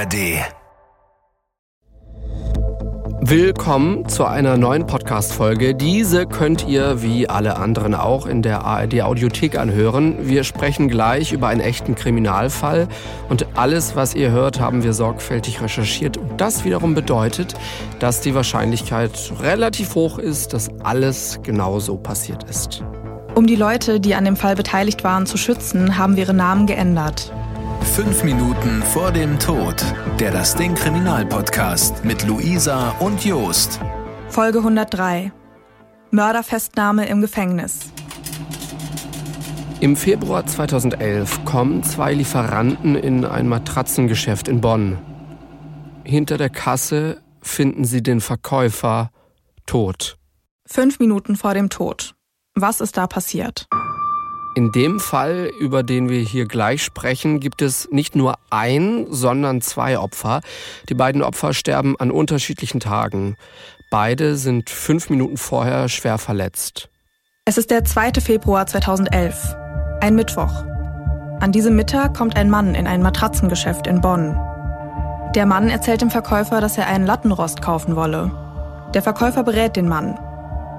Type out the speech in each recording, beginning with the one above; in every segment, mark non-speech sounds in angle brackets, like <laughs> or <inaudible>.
ARD. Willkommen zu einer neuen Podcast-Folge. Diese könnt ihr wie alle anderen auch in der ARD Audiothek anhören. Wir sprechen gleich über einen echten Kriminalfall und alles, was ihr hört, haben wir sorgfältig recherchiert. Und das wiederum bedeutet, dass die Wahrscheinlichkeit relativ hoch ist, dass alles genau so passiert ist. Um die Leute, die an dem Fall beteiligt waren, zu schützen, haben wir ihre Namen geändert. Fünf Minuten vor dem Tod. Der Das Ding Kriminalpodcast mit Luisa und Jost. Folge 103. Mörderfestnahme im Gefängnis. Im Februar 2011 kommen zwei Lieferanten in ein Matratzengeschäft in Bonn. Hinter der Kasse finden sie den Verkäufer tot. Fünf Minuten vor dem Tod. Was ist da passiert? In dem Fall, über den wir hier gleich sprechen, gibt es nicht nur ein, sondern zwei Opfer. Die beiden Opfer sterben an unterschiedlichen Tagen. Beide sind fünf Minuten vorher schwer verletzt. Es ist der 2. Februar 2011, ein Mittwoch. An diesem Mittag kommt ein Mann in ein Matratzengeschäft in Bonn. Der Mann erzählt dem Verkäufer, dass er einen Lattenrost kaufen wolle. Der Verkäufer berät den Mann.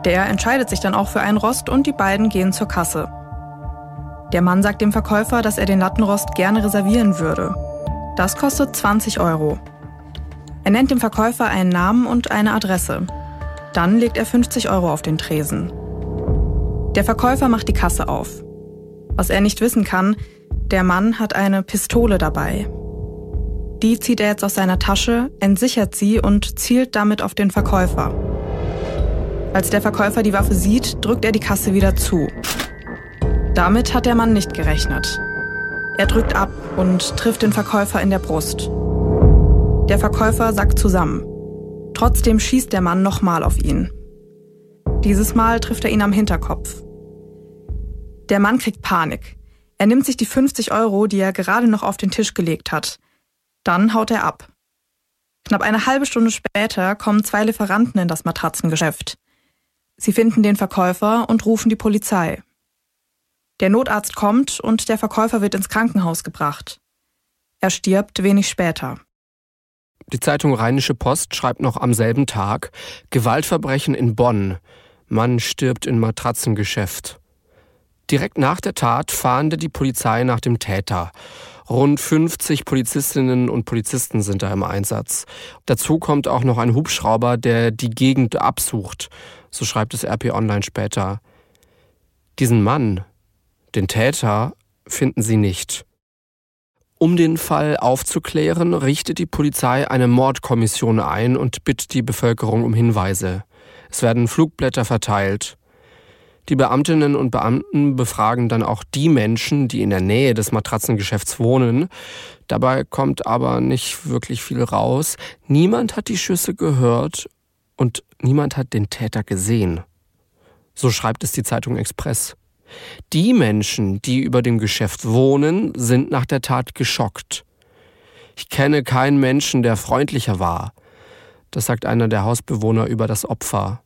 Der entscheidet sich dann auch für einen Rost und die beiden gehen zur Kasse. Der Mann sagt dem Verkäufer, dass er den Lattenrost gerne reservieren würde. Das kostet 20 Euro. Er nennt dem Verkäufer einen Namen und eine Adresse. Dann legt er 50 Euro auf den Tresen. Der Verkäufer macht die Kasse auf. Was er nicht wissen kann, der Mann hat eine Pistole dabei. Die zieht er jetzt aus seiner Tasche, entsichert sie und zielt damit auf den Verkäufer. Als der Verkäufer die Waffe sieht, drückt er die Kasse wieder zu. Damit hat der Mann nicht gerechnet. Er drückt ab und trifft den Verkäufer in der Brust. Der Verkäufer sackt zusammen. Trotzdem schießt der Mann nochmal auf ihn. Dieses Mal trifft er ihn am Hinterkopf. Der Mann kriegt Panik. Er nimmt sich die 50 Euro, die er gerade noch auf den Tisch gelegt hat. Dann haut er ab. Knapp eine halbe Stunde später kommen zwei Lieferanten in das Matratzengeschäft. Sie finden den Verkäufer und rufen die Polizei. Der Notarzt kommt und der Verkäufer wird ins Krankenhaus gebracht. Er stirbt wenig später. Die Zeitung Rheinische Post schreibt noch am selben Tag Gewaltverbrechen in Bonn. Mann stirbt in Matratzengeschäft. Direkt nach der Tat fahnde die Polizei nach dem Täter. Rund 50 Polizistinnen und Polizisten sind da im Einsatz. Dazu kommt auch noch ein Hubschrauber, der die Gegend absucht. So schreibt es RP Online später. Diesen Mann, den Täter finden sie nicht. Um den Fall aufzuklären, richtet die Polizei eine Mordkommission ein und bittet die Bevölkerung um Hinweise. Es werden Flugblätter verteilt. Die Beamtinnen und Beamten befragen dann auch die Menschen, die in der Nähe des Matratzengeschäfts wohnen. Dabei kommt aber nicht wirklich viel raus. Niemand hat die Schüsse gehört und niemand hat den Täter gesehen. So schreibt es die Zeitung Express. Die Menschen, die über dem Geschäft wohnen, sind nach der Tat geschockt. Ich kenne keinen Menschen, der freundlicher war. Das sagt einer der Hausbewohner über das Opfer.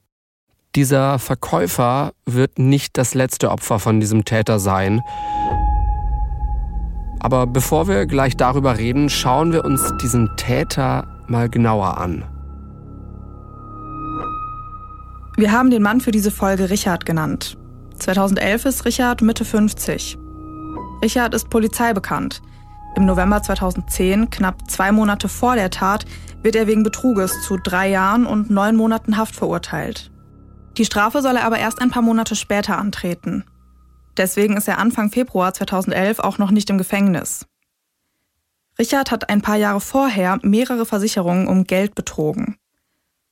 Dieser Verkäufer wird nicht das letzte Opfer von diesem Täter sein. Aber bevor wir gleich darüber reden, schauen wir uns diesen Täter mal genauer an. Wir haben den Mann für diese Folge Richard genannt. 2011 ist Richard Mitte 50. Richard ist polizeibekannt. Im November 2010, knapp zwei Monate vor der Tat, wird er wegen Betruges zu drei Jahren und neun Monaten Haft verurteilt. Die Strafe soll er aber erst ein paar Monate später antreten. Deswegen ist er Anfang Februar 2011 auch noch nicht im Gefängnis. Richard hat ein paar Jahre vorher mehrere Versicherungen um Geld betrogen.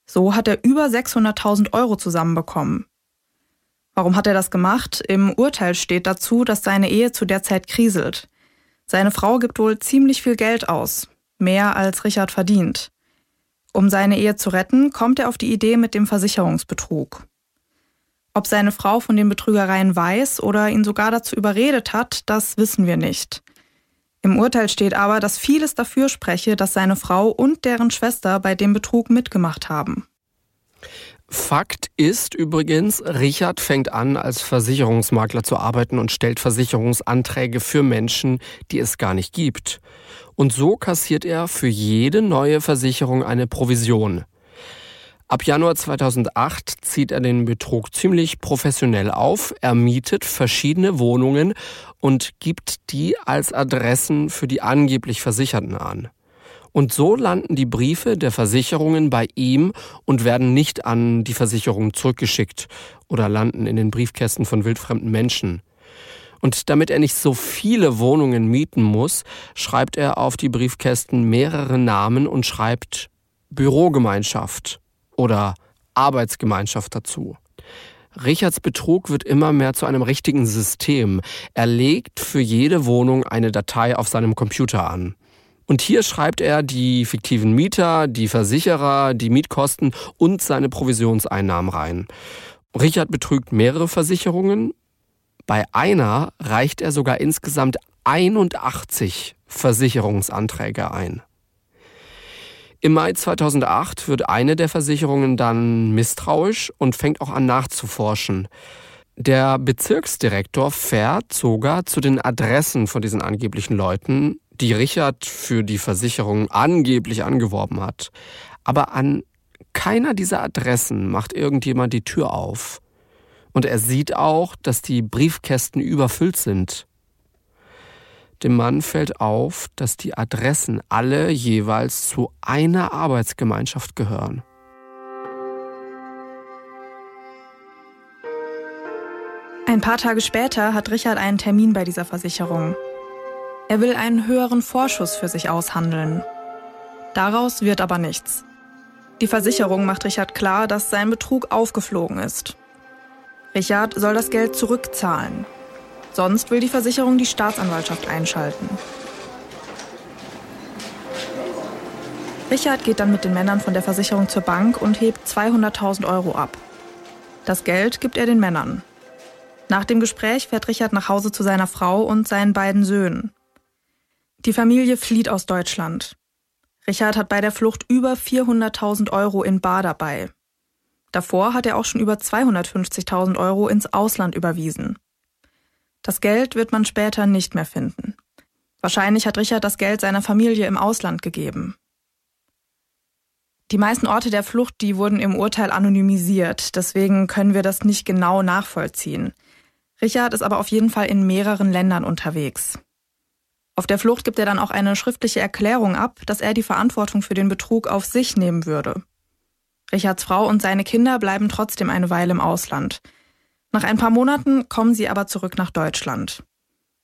So hat er über 600.000 Euro zusammenbekommen. Warum hat er das gemacht? Im Urteil steht dazu, dass seine Ehe zu der Zeit kriselt. Seine Frau gibt wohl ziemlich viel Geld aus, mehr als Richard verdient. Um seine Ehe zu retten, kommt er auf die Idee mit dem Versicherungsbetrug. Ob seine Frau von den Betrügereien weiß oder ihn sogar dazu überredet hat, das wissen wir nicht. Im Urteil steht aber, dass vieles dafür spreche, dass seine Frau und deren Schwester bei dem Betrug mitgemacht haben. Fakt ist übrigens, Richard fängt an, als Versicherungsmakler zu arbeiten und stellt Versicherungsanträge für Menschen, die es gar nicht gibt. Und so kassiert er für jede neue Versicherung eine Provision. Ab Januar 2008 zieht er den Betrug ziemlich professionell auf. Er mietet verschiedene Wohnungen und gibt die als Adressen für die angeblich Versicherten an. Und so landen die Briefe der Versicherungen bei ihm und werden nicht an die Versicherung zurückgeschickt oder landen in den Briefkästen von wildfremden Menschen. Und damit er nicht so viele Wohnungen mieten muss, schreibt er auf die Briefkästen mehrere Namen und schreibt Bürogemeinschaft oder Arbeitsgemeinschaft dazu. Richards Betrug wird immer mehr zu einem richtigen System. Er legt für jede Wohnung eine Datei auf seinem Computer an. Und hier schreibt er die fiktiven Mieter, die Versicherer, die Mietkosten und seine Provisionseinnahmen rein. Richard betrügt mehrere Versicherungen. Bei einer reicht er sogar insgesamt 81 Versicherungsanträge ein. Im Mai 2008 wird eine der Versicherungen dann misstrauisch und fängt auch an nachzuforschen. Der Bezirksdirektor fährt sogar zu den Adressen von diesen angeblichen Leuten die Richard für die Versicherung angeblich angeworben hat. Aber an keiner dieser Adressen macht irgendjemand die Tür auf. Und er sieht auch, dass die Briefkästen überfüllt sind. Dem Mann fällt auf, dass die Adressen alle jeweils zu einer Arbeitsgemeinschaft gehören. Ein paar Tage später hat Richard einen Termin bei dieser Versicherung. Er will einen höheren Vorschuss für sich aushandeln. Daraus wird aber nichts. Die Versicherung macht Richard klar, dass sein Betrug aufgeflogen ist. Richard soll das Geld zurückzahlen. Sonst will die Versicherung die Staatsanwaltschaft einschalten. Richard geht dann mit den Männern von der Versicherung zur Bank und hebt 200.000 Euro ab. Das Geld gibt er den Männern. Nach dem Gespräch fährt Richard nach Hause zu seiner Frau und seinen beiden Söhnen. Die Familie flieht aus Deutschland. Richard hat bei der Flucht über 400.000 Euro in Bar dabei. Davor hat er auch schon über 250.000 Euro ins Ausland überwiesen. Das Geld wird man später nicht mehr finden. Wahrscheinlich hat Richard das Geld seiner Familie im Ausland gegeben. Die meisten Orte der Flucht, die wurden im Urteil anonymisiert, deswegen können wir das nicht genau nachvollziehen. Richard ist aber auf jeden Fall in mehreren Ländern unterwegs. Auf der Flucht gibt er dann auch eine schriftliche Erklärung ab, dass er die Verantwortung für den Betrug auf sich nehmen würde. Richards Frau und seine Kinder bleiben trotzdem eine Weile im Ausland. Nach ein paar Monaten kommen sie aber zurück nach Deutschland.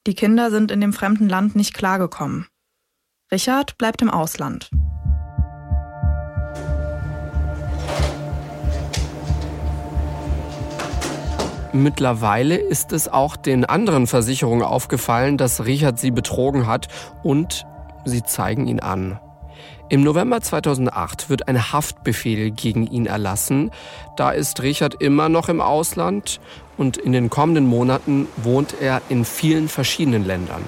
Die Kinder sind in dem fremden Land nicht klargekommen. Richard bleibt im Ausland. Mittlerweile ist es auch den anderen Versicherungen aufgefallen, dass Richard sie betrogen hat und sie zeigen ihn an. Im November 2008 wird ein Haftbefehl gegen ihn erlassen. Da ist Richard immer noch im Ausland und in den kommenden Monaten wohnt er in vielen verschiedenen Ländern.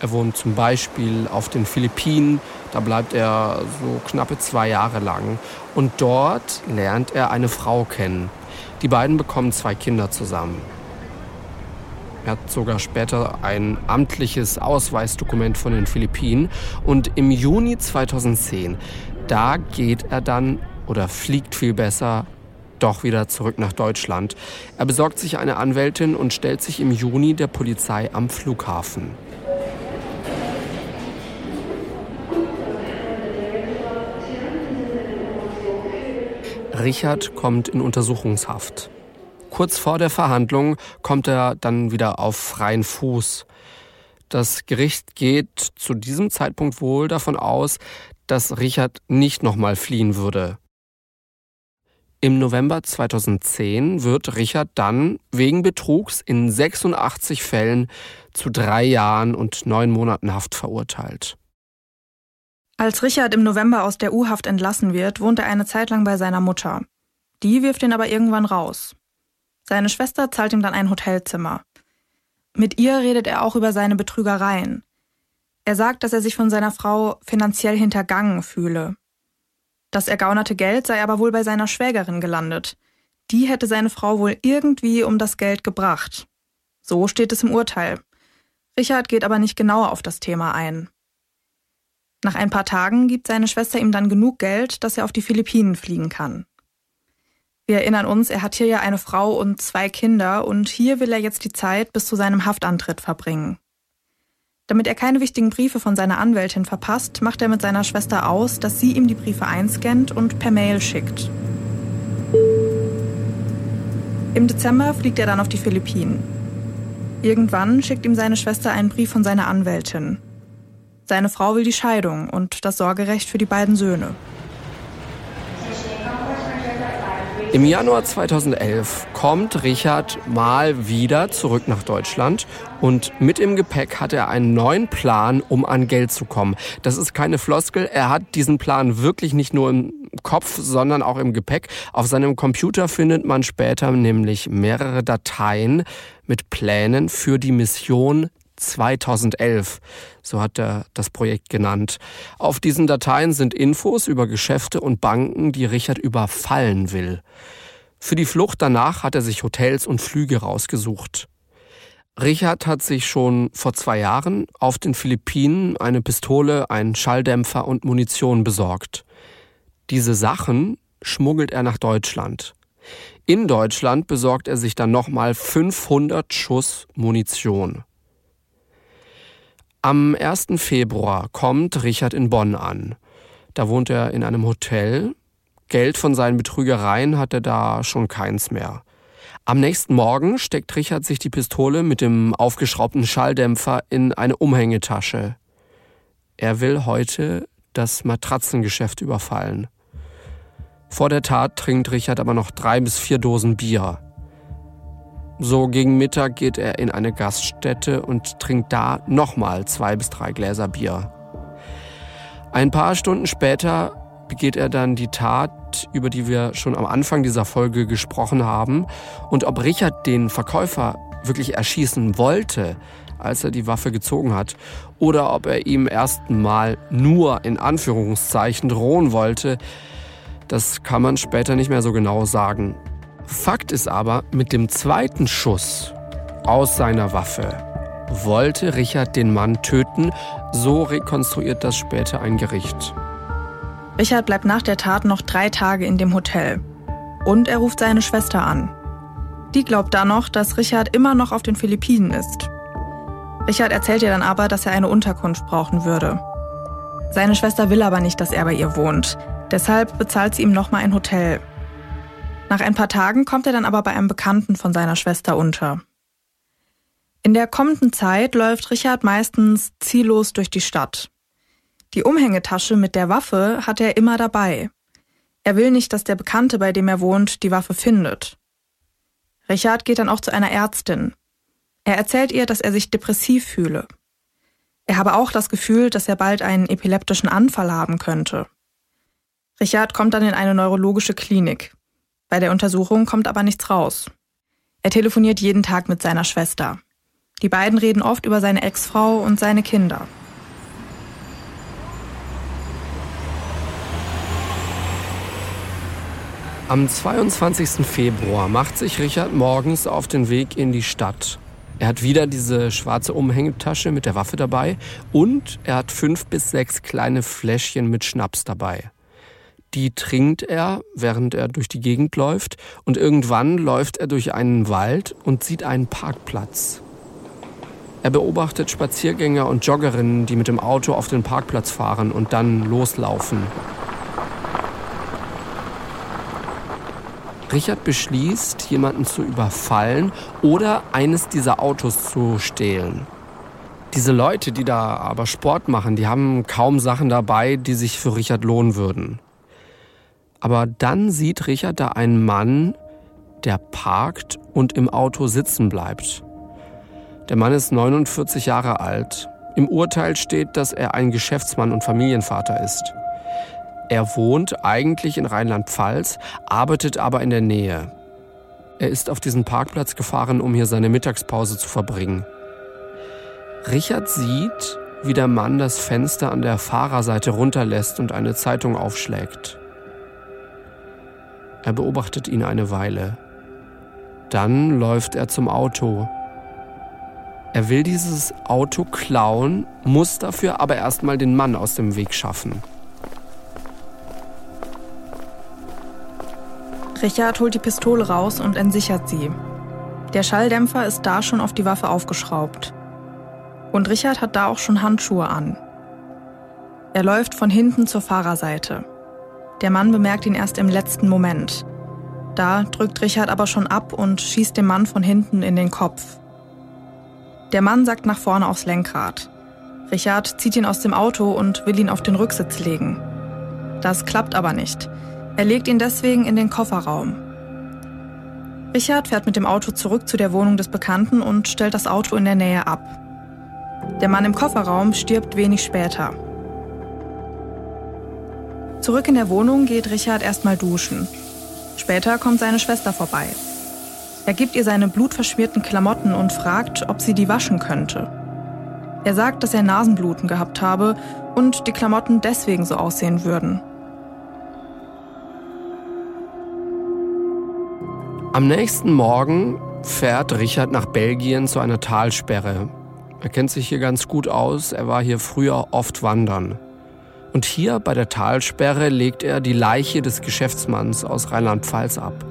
Er wohnt zum Beispiel auf den Philippinen, da bleibt er so knappe zwei Jahre lang. Und dort lernt er eine Frau kennen. Die beiden bekommen zwei Kinder zusammen. Er hat sogar später ein amtliches Ausweisdokument von den Philippinen. Und im Juni 2010, da geht er dann oder fliegt viel besser doch wieder zurück nach Deutschland. Er besorgt sich eine Anwältin und stellt sich im Juni der Polizei am Flughafen. Richard kommt in Untersuchungshaft. Kurz vor der Verhandlung kommt er dann wieder auf freien Fuß. Das Gericht geht zu diesem Zeitpunkt wohl davon aus, dass Richard nicht nochmal fliehen würde. Im November 2010 wird Richard dann wegen Betrugs in 86 Fällen zu drei Jahren und neun Monaten Haft verurteilt. Als Richard im November aus der U-Haft entlassen wird, wohnt er eine Zeit lang bei seiner Mutter. Die wirft ihn aber irgendwann raus. Seine Schwester zahlt ihm dann ein Hotelzimmer. Mit ihr redet er auch über seine Betrügereien. Er sagt, dass er sich von seiner Frau finanziell hintergangen fühle. Das ergaunerte Geld sei aber wohl bei seiner Schwägerin gelandet. Die hätte seine Frau wohl irgendwie um das Geld gebracht. So steht es im Urteil. Richard geht aber nicht genauer auf das Thema ein. Nach ein paar Tagen gibt seine Schwester ihm dann genug Geld, dass er auf die Philippinen fliegen kann. Wir erinnern uns, er hat hier ja eine Frau und zwei Kinder und hier will er jetzt die Zeit bis zu seinem Haftantritt verbringen. Damit er keine wichtigen Briefe von seiner Anwältin verpasst, macht er mit seiner Schwester aus, dass sie ihm die Briefe einscannt und per Mail schickt. Im Dezember fliegt er dann auf die Philippinen. Irgendwann schickt ihm seine Schwester einen Brief von seiner Anwältin. Seine Frau will die Scheidung und das Sorgerecht für die beiden Söhne. Im Januar 2011 kommt Richard mal wieder zurück nach Deutschland und mit im Gepäck hat er einen neuen Plan, um an Geld zu kommen. Das ist keine Floskel, er hat diesen Plan wirklich nicht nur im Kopf, sondern auch im Gepäck. Auf seinem Computer findet man später nämlich mehrere Dateien mit Plänen für die Mission 2011, so hat er das Projekt genannt. Auf diesen Dateien sind Infos über Geschäfte und Banken, die Richard überfallen will. Für die Flucht danach hat er sich Hotels und Flüge rausgesucht. Richard hat sich schon vor zwei Jahren auf den Philippinen eine Pistole, einen Schalldämpfer und Munition besorgt. Diese Sachen schmuggelt er nach Deutschland. In Deutschland besorgt er sich dann nochmal 500 Schuss Munition. Am 1. Februar kommt Richard in Bonn an. Da wohnt er in einem Hotel. Geld von seinen Betrügereien hat er da schon keins mehr. Am nächsten Morgen steckt Richard sich die Pistole mit dem aufgeschraubten Schalldämpfer in eine Umhängetasche. Er will heute das Matratzengeschäft überfallen. Vor der Tat trinkt Richard aber noch drei bis vier Dosen Bier. So gegen Mittag geht er in eine Gaststätte und trinkt da nochmal zwei bis drei Gläser Bier. Ein paar Stunden später begeht er dann die Tat, über die wir schon am Anfang dieser Folge gesprochen haben. Und ob Richard den Verkäufer wirklich erschießen wollte, als er die Waffe gezogen hat, oder ob er ihm erst mal nur in Anführungszeichen drohen wollte, das kann man später nicht mehr so genau sagen. Fakt ist aber, mit dem zweiten Schuss aus seiner Waffe wollte Richard den Mann töten, so rekonstruiert das später ein Gericht. Richard bleibt nach der Tat noch drei Tage in dem Hotel. Und er ruft seine Schwester an. Die glaubt da noch, dass Richard immer noch auf den Philippinen ist. Richard erzählt ihr dann aber, dass er eine Unterkunft brauchen würde. Seine Schwester will aber nicht, dass er bei ihr wohnt. Deshalb bezahlt sie ihm nochmal ein Hotel. Nach ein paar Tagen kommt er dann aber bei einem Bekannten von seiner Schwester unter. In der kommenden Zeit läuft Richard meistens ziellos durch die Stadt. Die Umhängetasche mit der Waffe hat er immer dabei. Er will nicht, dass der Bekannte, bei dem er wohnt, die Waffe findet. Richard geht dann auch zu einer Ärztin. Er erzählt ihr, dass er sich depressiv fühle. Er habe auch das Gefühl, dass er bald einen epileptischen Anfall haben könnte. Richard kommt dann in eine neurologische Klinik. Bei der Untersuchung kommt aber nichts raus. Er telefoniert jeden Tag mit seiner Schwester. Die beiden reden oft über seine Ex-Frau und seine Kinder. Am 22. Februar macht sich Richard morgens auf den Weg in die Stadt. Er hat wieder diese schwarze Umhängetasche mit der Waffe dabei und er hat fünf bis sechs kleine Fläschchen mit Schnaps dabei. Die trinkt er, während er durch die Gegend läuft. Und irgendwann läuft er durch einen Wald und sieht einen Parkplatz. Er beobachtet Spaziergänger und Joggerinnen, die mit dem Auto auf den Parkplatz fahren und dann loslaufen. Richard beschließt, jemanden zu überfallen oder eines dieser Autos zu stehlen. Diese Leute, die da aber Sport machen, die haben kaum Sachen dabei, die sich für Richard lohnen würden. Aber dann sieht Richard da einen Mann, der parkt und im Auto sitzen bleibt. Der Mann ist 49 Jahre alt. Im Urteil steht, dass er ein Geschäftsmann und Familienvater ist. Er wohnt eigentlich in Rheinland-Pfalz, arbeitet aber in der Nähe. Er ist auf diesen Parkplatz gefahren, um hier seine Mittagspause zu verbringen. Richard sieht, wie der Mann das Fenster an der Fahrerseite runterlässt und eine Zeitung aufschlägt. Er beobachtet ihn eine Weile. Dann läuft er zum Auto. Er will dieses Auto klauen, muss dafür aber erstmal den Mann aus dem Weg schaffen. Richard holt die Pistole raus und entsichert sie. Der Schalldämpfer ist da schon auf die Waffe aufgeschraubt. Und Richard hat da auch schon Handschuhe an. Er läuft von hinten zur Fahrerseite. Der Mann bemerkt ihn erst im letzten Moment. Da drückt Richard aber schon ab und schießt dem Mann von hinten in den Kopf. Der Mann sackt nach vorne aufs Lenkrad. Richard zieht ihn aus dem Auto und will ihn auf den Rücksitz legen. Das klappt aber nicht. Er legt ihn deswegen in den Kofferraum. Richard fährt mit dem Auto zurück zu der Wohnung des Bekannten und stellt das Auto in der Nähe ab. Der Mann im Kofferraum stirbt wenig später. Zurück in der Wohnung geht Richard erstmal duschen. Später kommt seine Schwester vorbei. Er gibt ihr seine blutverschmierten Klamotten und fragt, ob sie die waschen könnte. Er sagt, dass er Nasenbluten gehabt habe und die Klamotten deswegen so aussehen würden. Am nächsten Morgen fährt Richard nach Belgien zu einer Talsperre. Er kennt sich hier ganz gut aus, er war hier früher oft wandern. Und hier bei der Talsperre legt er die Leiche des Geschäftsmanns aus Rheinland-Pfalz ab.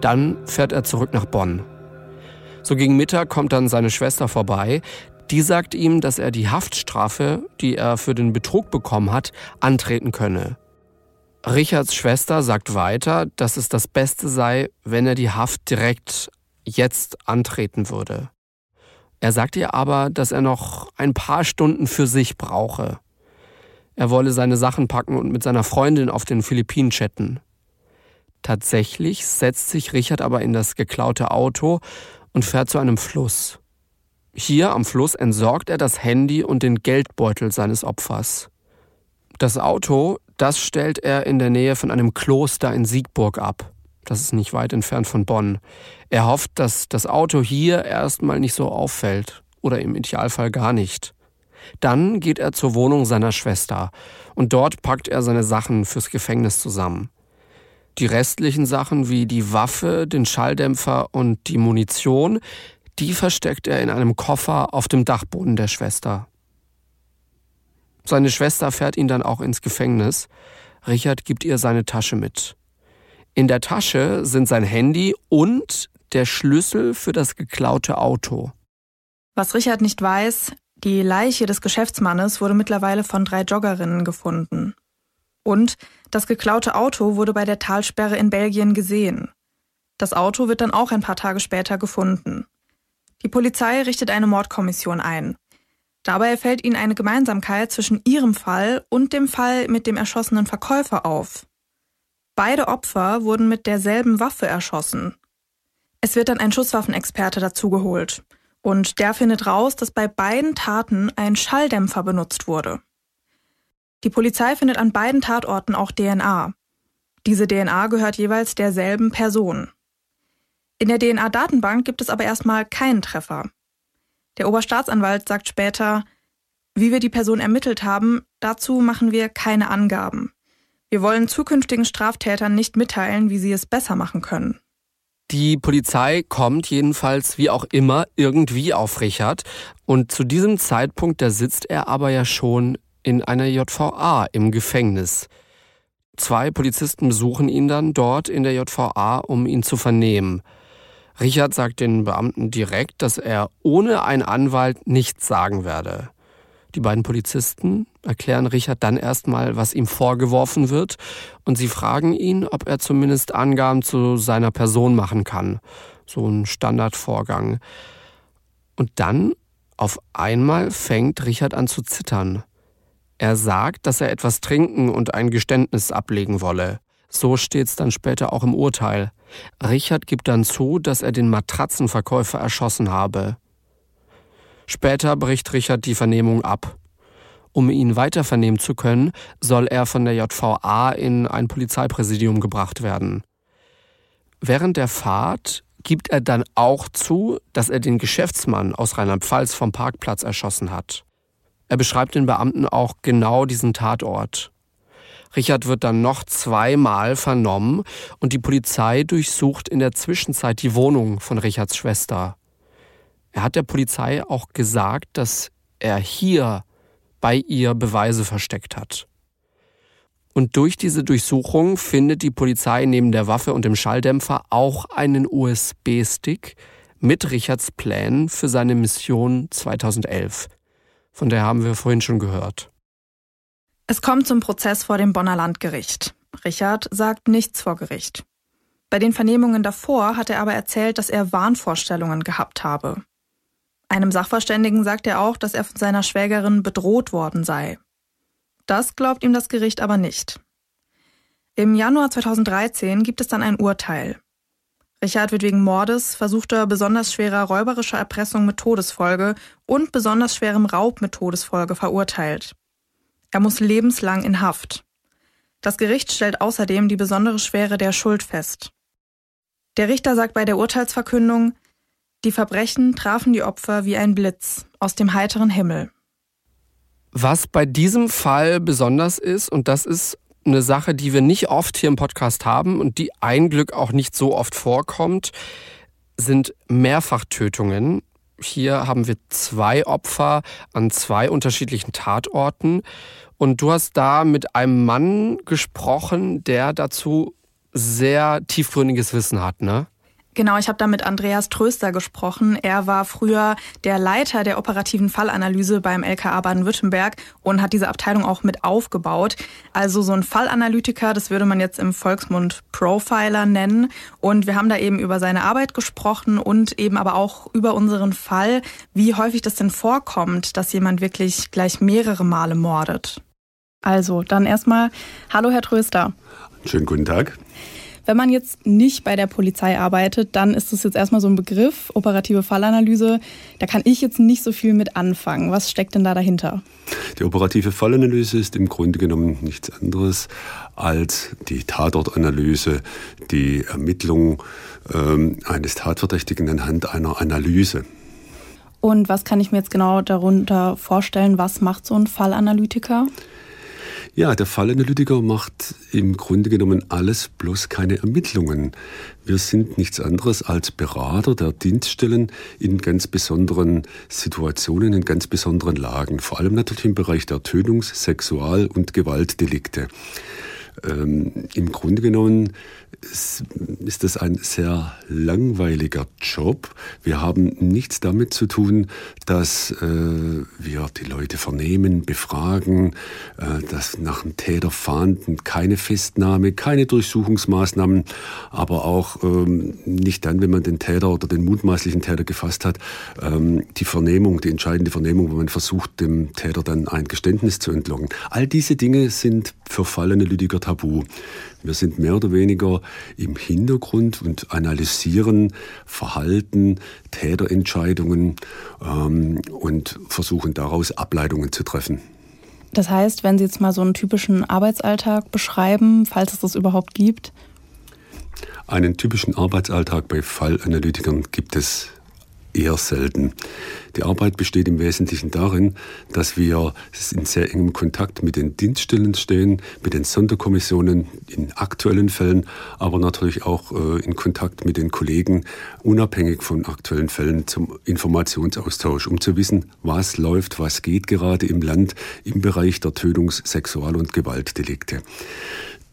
Dann fährt er zurück nach Bonn. So gegen Mittag kommt dann seine Schwester vorbei. Die sagt ihm, dass er die Haftstrafe, die er für den Betrug bekommen hat, antreten könne. Richards Schwester sagt weiter, dass es das Beste sei, wenn er die Haft direkt jetzt antreten würde. Er sagt ihr aber, dass er noch ein paar Stunden für sich brauche. Er wolle seine Sachen packen und mit seiner Freundin auf den Philippinen chatten. Tatsächlich setzt sich Richard aber in das geklaute Auto und fährt zu einem Fluss. Hier am Fluss entsorgt er das Handy und den Geldbeutel seines Opfers. Das Auto, das stellt er in der Nähe von einem Kloster in Siegburg ab. Das ist nicht weit entfernt von Bonn. Er hofft, dass das Auto hier erstmal nicht so auffällt oder im Idealfall gar nicht. Dann geht er zur Wohnung seiner Schwester und dort packt er seine Sachen fürs Gefängnis zusammen. Die restlichen Sachen wie die Waffe, den Schalldämpfer und die Munition, die versteckt er in einem Koffer auf dem Dachboden der Schwester. Seine Schwester fährt ihn dann auch ins Gefängnis. Richard gibt ihr seine Tasche mit. In der Tasche sind sein Handy und der Schlüssel für das geklaute Auto. Was Richard nicht weiß, die Leiche des Geschäftsmannes wurde mittlerweile von drei Joggerinnen gefunden. Und das geklaute Auto wurde bei der Talsperre in Belgien gesehen. Das Auto wird dann auch ein paar Tage später gefunden. Die Polizei richtet eine Mordkommission ein. Dabei fällt ihnen eine Gemeinsamkeit zwischen ihrem Fall und dem Fall mit dem erschossenen Verkäufer auf. Beide Opfer wurden mit derselben Waffe erschossen. Es wird dann ein Schusswaffenexperte dazugeholt. Und der findet raus, dass bei beiden Taten ein Schalldämpfer benutzt wurde. Die Polizei findet an beiden Tatorten auch DNA. Diese DNA gehört jeweils derselben Person. In der DNA-Datenbank gibt es aber erstmal keinen Treffer. Der Oberstaatsanwalt sagt später, wie wir die Person ermittelt haben, dazu machen wir keine Angaben. Wir wollen zukünftigen Straftätern nicht mitteilen, wie sie es besser machen können. Die Polizei kommt jedenfalls wie auch immer irgendwie auf Richard und zu diesem Zeitpunkt, da sitzt er aber ja schon in einer JVA im Gefängnis. Zwei Polizisten besuchen ihn dann dort in der JVA, um ihn zu vernehmen. Richard sagt den Beamten direkt, dass er ohne einen Anwalt nichts sagen werde. Die beiden Polizisten erklären Richard dann erstmal, was ihm vorgeworfen wird, und sie fragen ihn, ob er zumindest Angaben zu seiner Person machen kann. So ein Standardvorgang. Und dann, auf einmal, fängt Richard an zu zittern. Er sagt, dass er etwas trinken und ein Geständnis ablegen wolle. So steht's dann später auch im Urteil. Richard gibt dann zu, dass er den Matratzenverkäufer erschossen habe. Später bricht Richard die Vernehmung ab. Um ihn weiter vernehmen zu können, soll er von der JVA in ein Polizeipräsidium gebracht werden. Während der Fahrt gibt er dann auch zu, dass er den Geschäftsmann aus Rheinland-Pfalz vom Parkplatz erschossen hat. Er beschreibt den Beamten auch genau diesen Tatort. Richard wird dann noch zweimal vernommen und die Polizei durchsucht in der Zwischenzeit die Wohnung von Richards Schwester. Er hat der Polizei auch gesagt, dass er hier bei ihr Beweise versteckt hat. Und durch diese Durchsuchung findet die Polizei neben der Waffe und dem Schalldämpfer auch einen USB-Stick mit Richards Plänen für seine Mission 2011. Von der haben wir vorhin schon gehört. Es kommt zum Prozess vor dem Bonner Landgericht. Richard sagt nichts vor Gericht. Bei den Vernehmungen davor hat er aber erzählt, dass er Wahnvorstellungen gehabt habe. Einem Sachverständigen sagt er auch, dass er von seiner Schwägerin bedroht worden sei. Das glaubt ihm das Gericht aber nicht. Im Januar 2013 gibt es dann ein Urteil. Richard wird wegen Mordes, versuchter besonders schwerer räuberischer Erpressung mit Todesfolge und besonders schwerem Raub mit Todesfolge verurteilt. Er muss lebenslang in Haft. Das Gericht stellt außerdem die besondere Schwere der Schuld fest. Der Richter sagt bei der Urteilsverkündung, die Verbrechen trafen die Opfer wie ein Blitz aus dem heiteren Himmel. Was bei diesem Fall besonders ist, und das ist eine Sache, die wir nicht oft hier im Podcast haben und die ein Glück auch nicht so oft vorkommt, sind Mehrfachtötungen. Hier haben wir zwei Opfer an zwei unterschiedlichen Tatorten. Und du hast da mit einem Mann gesprochen, der dazu sehr tiefgründiges Wissen hat, ne? Genau, ich habe da mit Andreas Tröster gesprochen. Er war früher der Leiter der operativen Fallanalyse beim LKA Baden-Württemberg und hat diese Abteilung auch mit aufgebaut. Also so ein Fallanalytiker, das würde man jetzt im Volksmund Profiler nennen. Und wir haben da eben über seine Arbeit gesprochen und eben aber auch über unseren Fall, wie häufig das denn vorkommt, dass jemand wirklich gleich mehrere Male mordet. Also, dann erstmal, hallo Herr Tröster. Schönen guten Tag. Wenn man jetzt nicht bei der Polizei arbeitet, dann ist das jetzt erstmal so ein Begriff, operative Fallanalyse. Da kann ich jetzt nicht so viel mit anfangen. Was steckt denn da dahinter? Die operative Fallanalyse ist im Grunde genommen nichts anderes als die Tatortanalyse, die Ermittlung ähm, eines Tatverdächtigen anhand einer Analyse. Und was kann ich mir jetzt genau darunter vorstellen? Was macht so ein Fallanalytiker? Ja, der Fallanalytiker macht im Grunde genommen alles, bloß keine Ermittlungen. Wir sind nichts anderes als Berater der Dienststellen in ganz besonderen Situationen, in ganz besonderen Lagen, vor allem natürlich im Bereich der Tötungs-, Sexual- und Gewaltdelikte. Ähm, Im Grunde genommen ist das ein sehr langweiliger Job. Wir haben nichts damit zu tun, dass äh, wir die Leute vernehmen, befragen, äh, dass nach dem Täter fahnden, keine Festnahme, keine Durchsuchungsmaßnahmen, aber auch ähm, nicht dann, wenn man den Täter oder den mutmaßlichen Täter gefasst hat, ähm, die Vernehmung, die entscheidende Vernehmung, wo man versucht, dem Täter dann ein Geständnis zu entlocken. All diese Dinge sind für fallende Lydiker tabu. Wir sind mehr oder weniger im Hintergrund und analysieren Verhalten, Täterentscheidungen ähm, und versuchen daraus Ableitungen zu treffen. Das heißt, wenn Sie jetzt mal so einen typischen Arbeitsalltag beschreiben, falls es das überhaupt gibt? Einen typischen Arbeitsalltag bei Fallanalytikern gibt es eher selten. Die Arbeit besteht im Wesentlichen darin, dass wir in sehr engem Kontakt mit den Dienststellen stehen, mit den Sonderkommissionen in aktuellen Fällen, aber natürlich auch äh, in Kontakt mit den Kollegen, unabhängig von aktuellen Fällen zum Informationsaustausch, um zu wissen, was läuft, was geht gerade im Land im Bereich der Tötungs-, Sexual- und Gewaltdelikte.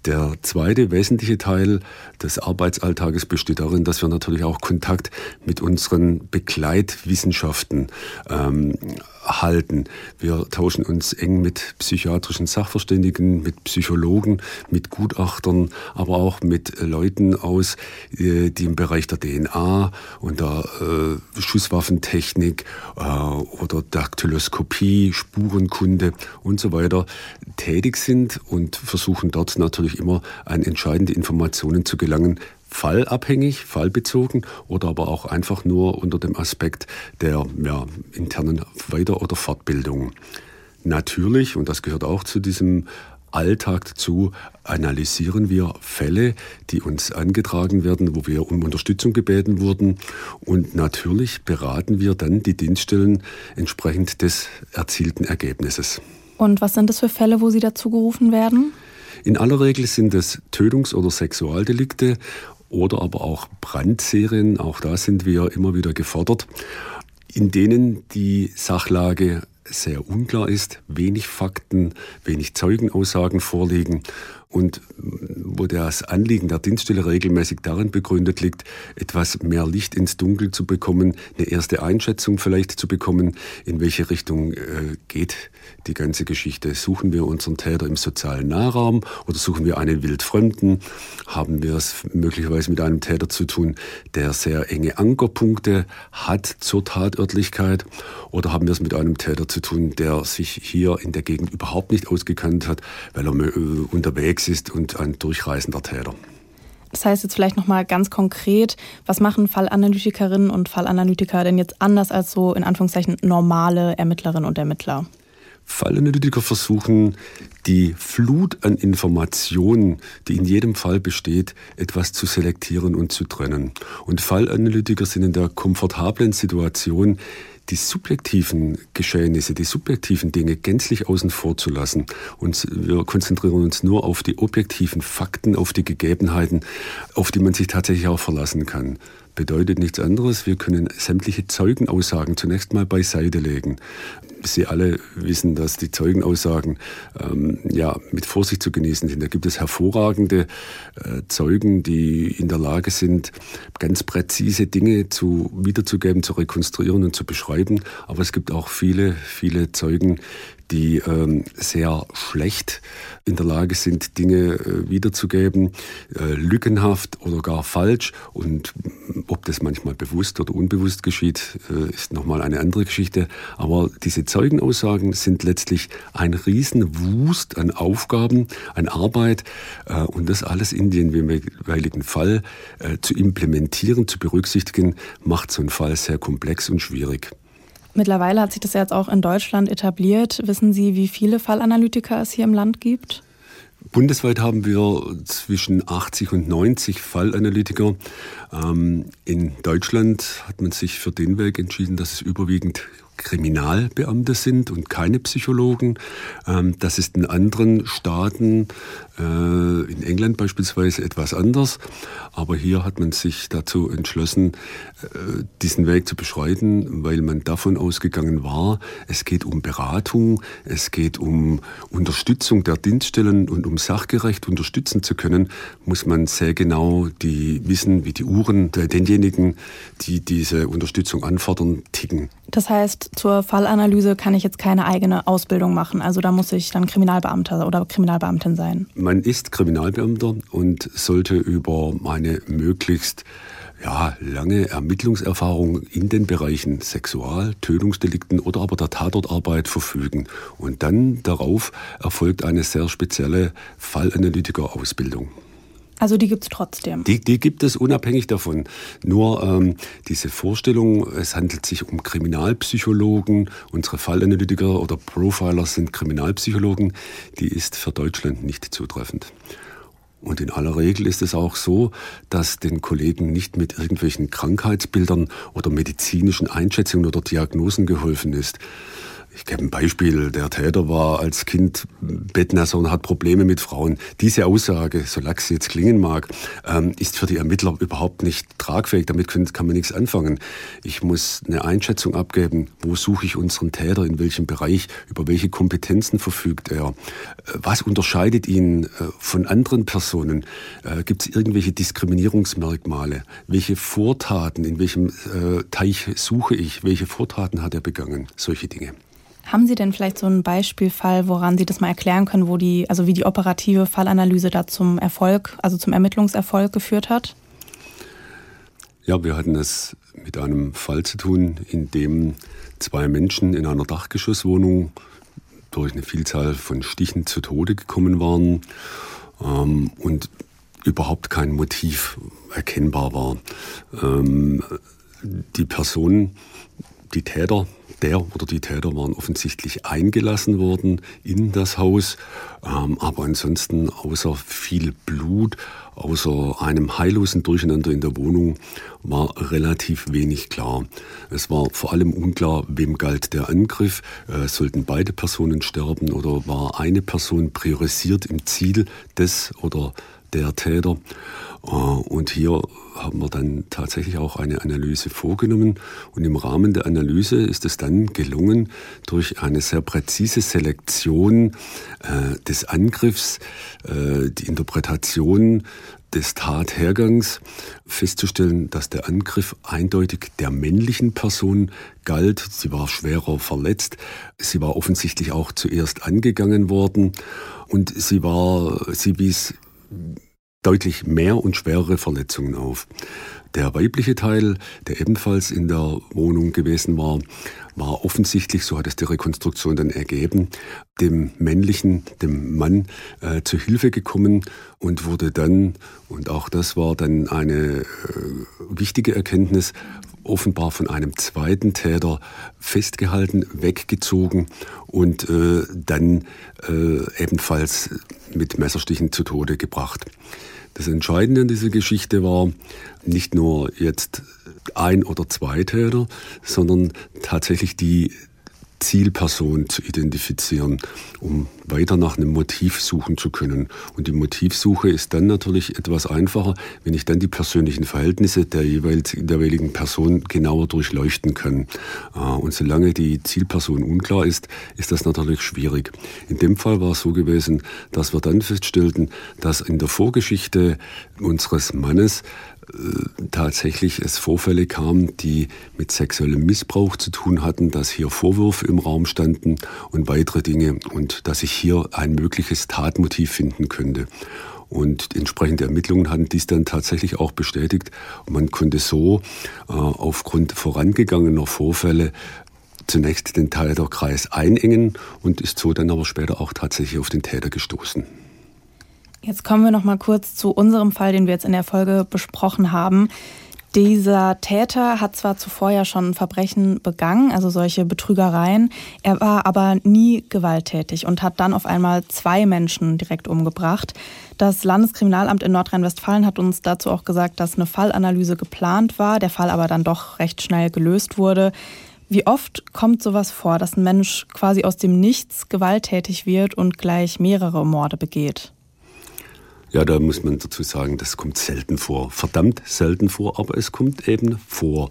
Der zweite wesentliche Teil des Arbeitsalltages besteht darin, dass wir natürlich auch Kontakt mit unseren Begleitwissenschaften ähm, halten. Wir tauschen uns eng mit psychiatrischen Sachverständigen, mit Psychologen, mit Gutachtern, aber auch mit Leuten aus, äh, die im Bereich der DNA und der äh, Schusswaffentechnik äh, oder Daktyloskopie, Spurenkunde und so weiter tätig sind und versuchen dort natürlich immer an entscheidende Informationen zu gelangen, fallabhängig, fallbezogen oder aber auch einfach nur unter dem Aspekt der ja, internen Weiter- oder Fortbildung. Natürlich, und das gehört auch zu diesem Alltag dazu, analysieren wir Fälle, die uns angetragen werden, wo wir um Unterstützung gebeten wurden. Und natürlich beraten wir dann die Dienststellen entsprechend des erzielten Ergebnisses. Und was sind das für Fälle, wo Sie dazu gerufen werden? In aller Regel sind es Tötungs- oder Sexualdelikte oder aber auch Brandserien, auch da sind wir immer wieder gefordert, in denen die Sachlage sehr unklar ist, wenig Fakten, wenig Zeugenaussagen vorliegen und wo das Anliegen der Dienststelle regelmäßig darin begründet liegt, etwas mehr Licht ins Dunkel zu bekommen, eine erste Einschätzung vielleicht zu bekommen, in welche Richtung äh, geht die ganze Geschichte. Suchen wir unseren Täter im sozialen Nahraum oder suchen wir einen Wildfremden? Haben wir es möglicherweise mit einem Täter zu tun, der sehr enge Ankerpunkte hat zur Tatörtlichkeit? Oder haben wir es mit einem Täter zu tun, der sich hier in der Gegend überhaupt nicht ausgekannt hat, weil er äh, unterwegs unterwegs ist und ein durchreisender Täter. Das heißt jetzt vielleicht nochmal ganz konkret, was machen Fallanalytikerinnen und Fallanalytiker denn jetzt anders als so in Anführungszeichen normale Ermittlerinnen und Ermittler? Fallanalytiker versuchen, die Flut an Informationen, die in jedem Fall besteht, etwas zu selektieren und zu trennen. Und Fallanalytiker sind in der komfortablen Situation, die subjektiven Geschehnisse, die subjektiven Dinge gänzlich außen vor zu lassen. Und wir konzentrieren uns nur auf die objektiven Fakten, auf die Gegebenheiten, auf die man sich tatsächlich auch verlassen kann bedeutet nichts anderes. Wir können sämtliche Zeugenaussagen zunächst mal beiseite legen. Sie alle wissen, dass die Zeugenaussagen ähm, ja, mit Vorsicht zu genießen sind. Da gibt es hervorragende äh, Zeugen, die in der Lage sind, ganz präzise Dinge zu, wiederzugeben, zu rekonstruieren und zu beschreiben. Aber es gibt auch viele, viele Zeugen, die ähm, sehr schlecht in der Lage sind, Dinge äh, wiederzugeben, äh, lückenhaft oder gar falsch. Und ob das manchmal bewusst oder unbewusst geschieht, äh, ist nochmal eine andere Geschichte. Aber diese Zeugenaussagen sind letztlich ein Riesenwust an Aufgaben, an Arbeit äh, und das alles in den jeweiligen Fall äh, zu implementieren, zu berücksichtigen, macht so einen Fall sehr komplex und schwierig. Mittlerweile hat sich das ja jetzt auch in Deutschland etabliert. Wissen Sie, wie viele Fallanalytiker es hier im Land gibt? Bundesweit haben wir zwischen 80 und 90 Fallanalytiker. Ähm, in Deutschland hat man sich für den Weg entschieden, dass es überwiegend Kriminalbeamte sind und keine Psychologen. Ähm, das ist in anderen Staaten, äh, in England beispielsweise, etwas anders. Aber hier hat man sich dazu entschlossen, äh, diesen Weg zu beschreiten, weil man davon ausgegangen war, es geht um Beratung, es geht um Unterstützung der Dienststellen und um sachgerecht unterstützen zu können, muss man sehr genau die wissen, wie die Uhren denjenigen, die diese Unterstützung anfordern, ticken. Das heißt, zur Fallanalyse kann ich jetzt keine eigene Ausbildung machen. Also da muss ich dann Kriminalbeamter oder Kriminalbeamtin sein. Man ist Kriminalbeamter und sollte über eine möglichst ja, lange Ermittlungserfahrung in den Bereichen Sexual-, Tötungsdelikten oder aber der Tatortarbeit verfügen. Und dann darauf erfolgt eine sehr spezielle Fallanalytiker-Ausbildung. Also die gibt es trotzdem. Die, die, gibt es unabhängig davon. Nur ähm, diese Vorstellung, es handelt sich um Kriminalpsychologen, unsere Fallanalytiker oder Profiler sind Kriminalpsychologen, die ist für Deutschland nicht zutreffend. Und in aller Regel ist es auch so, dass den Kollegen nicht mit irgendwelchen Krankheitsbildern oder medizinischen Einschätzungen oder Diagnosen geholfen ist. Ich gebe ein Beispiel. Der Täter war als Kind Bettnässer und hat Probleme mit Frauen. Diese Aussage, so lax sie jetzt klingen mag, ähm, ist für die Ermittler überhaupt nicht tragfähig. Damit kann man nichts anfangen. Ich muss eine Einschätzung abgeben. Wo suche ich unseren Täter? In welchem Bereich? Über welche Kompetenzen verfügt er? Äh, was unterscheidet ihn äh, von anderen Personen? Äh, Gibt es irgendwelche Diskriminierungsmerkmale? Welche Vortaten, in welchem Teich suche ich? Welche Vortaten hat er begangen? Solche Dinge. Haben Sie denn vielleicht so einen Beispielfall, woran Sie das mal erklären können, wo die, also wie die operative Fallanalyse da zum Erfolg, also zum Ermittlungserfolg geführt hat? Ja, wir hatten es mit einem Fall zu tun, in dem zwei Menschen in einer Dachgeschosswohnung durch eine Vielzahl von Stichen zu Tode gekommen waren ähm, und überhaupt kein Motiv erkennbar war. Ähm, die Person die Täter, der oder die Täter waren offensichtlich eingelassen worden in das Haus, ähm, aber ansonsten außer viel Blut, außer einem heillosen Durcheinander in der Wohnung war relativ wenig klar. Es war vor allem unklar, wem galt der Angriff, äh, sollten beide Personen sterben oder war eine Person priorisiert im Ziel des oder der Täter. Äh, und hier haben wir dann tatsächlich auch eine Analyse vorgenommen. Und im Rahmen der Analyse ist es dann gelungen, durch eine sehr präzise Selektion äh, des Angriffs, äh, die Interpretation des Tathergangs festzustellen, dass der Angriff eindeutig der männlichen Person galt. Sie war schwerer verletzt. Sie war offensichtlich auch zuerst angegangen worden und sie war, sie wies deutlich mehr und schwerere Verletzungen auf. Der weibliche Teil, der ebenfalls in der Wohnung gewesen war, war offensichtlich, so hat es die Rekonstruktion dann ergeben, dem männlichen, dem Mann äh, zu Hilfe gekommen und wurde dann, und auch das war dann eine äh, wichtige Erkenntnis, offenbar von einem zweiten Täter festgehalten, weggezogen und äh, dann äh, ebenfalls mit Messerstichen zu Tode gebracht. Das Entscheidende an dieser Geschichte war nicht nur jetzt ein oder zwei Täter, sondern tatsächlich die Zielperson zu identifizieren, um weiter nach einem Motiv suchen zu können. Und die Motivsuche ist dann natürlich etwas einfacher, wenn ich dann die persönlichen Verhältnisse der jeweiligen Person genauer durchleuchten kann. Äh, und solange die Zielperson unklar ist, ist das natürlich schwierig. In dem Fall war es so gewesen, dass wir dann feststellten, dass in der Vorgeschichte unseres Mannes tatsächlich es Vorfälle kam, die mit sexuellem Missbrauch zu tun hatten, dass hier Vorwürfe im Raum standen und weitere Dinge und dass ich hier ein mögliches Tatmotiv finden könnte. Und entsprechende Ermittlungen hatten dies dann tatsächlich auch bestätigt. Und man konnte so äh, aufgrund vorangegangener Vorfälle zunächst den Täterkreis einengen und ist so dann aber später auch tatsächlich auf den Täter gestoßen. Jetzt kommen wir noch mal kurz zu unserem Fall, den wir jetzt in der Folge besprochen haben. Dieser Täter hat zwar zuvor ja schon Verbrechen begangen, also solche Betrügereien, er war aber nie gewalttätig und hat dann auf einmal zwei Menschen direkt umgebracht. Das Landeskriminalamt in Nordrhein-Westfalen hat uns dazu auch gesagt, dass eine Fallanalyse geplant war, der Fall aber dann doch recht schnell gelöst wurde. Wie oft kommt sowas vor, dass ein Mensch quasi aus dem Nichts gewalttätig wird und gleich mehrere Morde begeht? Ja, da muss man dazu sagen, das kommt selten vor. Verdammt selten vor, aber es kommt eben vor.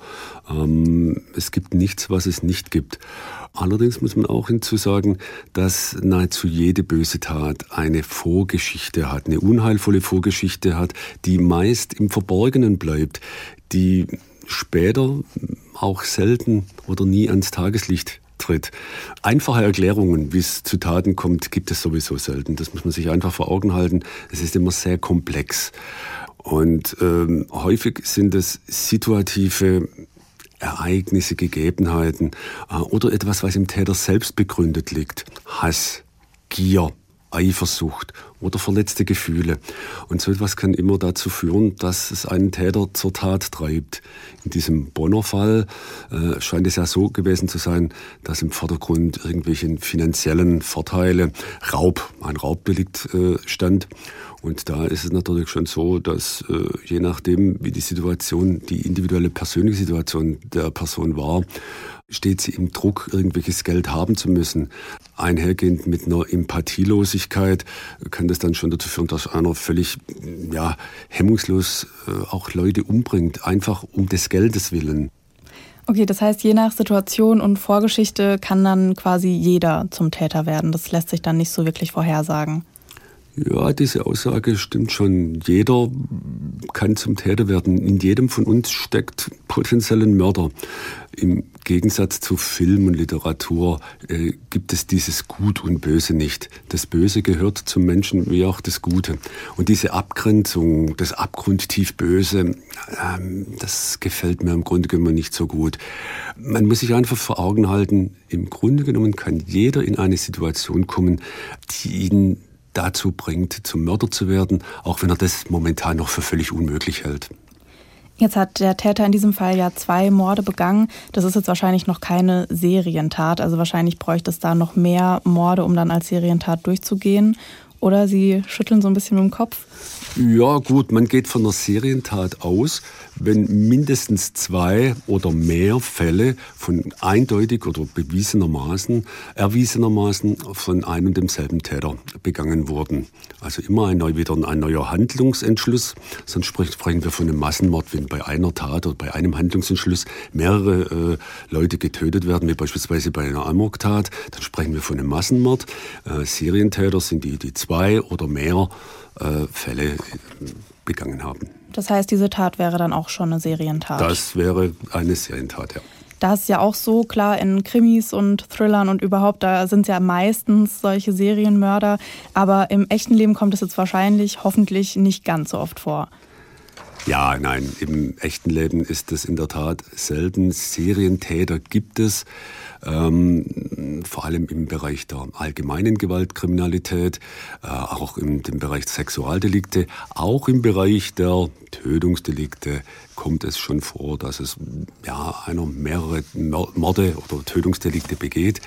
Ähm, es gibt nichts, was es nicht gibt. Allerdings muss man auch hinzusagen, dass nahezu jede böse Tat eine Vorgeschichte hat, eine unheilvolle Vorgeschichte hat, die meist im Verborgenen bleibt, die später auch selten oder nie ans Tageslicht tritt. Einfache Erklärungen, wie es zu Taten kommt, gibt es sowieso selten. Das muss man sich einfach vor Augen halten. Es ist immer sehr komplex. Und ähm, häufig sind es situative Ereignisse, Gegebenheiten äh, oder etwas, was im Täter selbst begründet liegt. Hass, Gier, Eifersucht oder verletzte Gefühle. Und so etwas kann immer dazu führen, dass es einen Täter zur Tat treibt. In diesem Bonner Fall äh, scheint es ja so gewesen zu sein, dass im Vordergrund irgendwelche finanziellen Vorteile, Raub, ein Raubdelikt äh, stand. Und da ist es natürlich schon so, dass äh, je nachdem, wie die Situation, die individuelle persönliche Situation der Person war, steht sie im Druck, irgendwelches Geld haben zu müssen. Einhergehend mit einer Empathielosigkeit kann das dann schon dazu führen, dass einer völlig ja, hemmungslos äh, auch Leute umbringt, einfach um des Geldes willen. Okay, das heißt, je nach Situation und Vorgeschichte kann dann quasi jeder zum Täter werden. Das lässt sich dann nicht so wirklich vorhersagen. Ja, diese Aussage stimmt schon. Jeder kann zum Täter werden. In jedem von uns steckt potenziell ein Mörder. Im Gegensatz zu Film und Literatur äh, gibt es dieses Gut und Böse nicht. Das Böse gehört zum Menschen wie auch das Gute. Und diese Abgrenzung, das abgrundtief Böse, ähm, das gefällt mir im Grunde genommen nicht so gut. Man muss sich einfach vor Augen halten, im Grunde genommen kann jeder in eine Situation kommen, die ihn dazu bringt, zum Mörder zu werden, auch wenn er das momentan noch für völlig unmöglich hält. Jetzt hat der Täter in diesem Fall ja zwei Morde begangen. Das ist jetzt wahrscheinlich noch keine Serientat. Also wahrscheinlich bräuchte es da noch mehr Morde, um dann als Serientat durchzugehen. Oder Sie schütteln so ein bisschen mit dem Kopf? Ja, gut, man geht von einer Serientat aus, wenn mindestens zwei oder mehr Fälle von eindeutig oder bewiesenermaßen, erwiesenermaßen von einem und demselben Täter begangen wurden. Also immer ein, wieder ein neuer Handlungsentschluss, sonst sprechen wir von einem Massenmord, wenn bei einer Tat oder bei einem Handlungsentschluss mehrere äh, Leute getötet werden, wie beispielsweise bei einer Amok-Tat, dann sprechen wir von einem Massenmord. Äh, Serientäter sind die, die zwei oder mehr äh, Fälle begangen haben. Das heißt, diese Tat wäre dann auch schon eine Serientat? Das wäre eine Serientat, ja. Da ist ja auch so klar in Krimis und Thrillern und überhaupt, da sind ja meistens solche Serienmörder. Aber im echten Leben kommt es jetzt wahrscheinlich, hoffentlich nicht ganz so oft vor. Ja, nein, im echten Leben ist es in der Tat selten. Serientäter gibt es, ähm, vor allem im Bereich der allgemeinen Gewaltkriminalität, äh, auch im Bereich Sexualdelikte, auch im Bereich der Tötungsdelikte kommt es schon vor, dass es ja einer mehrere Morde oder Tötungsdelikte begeht.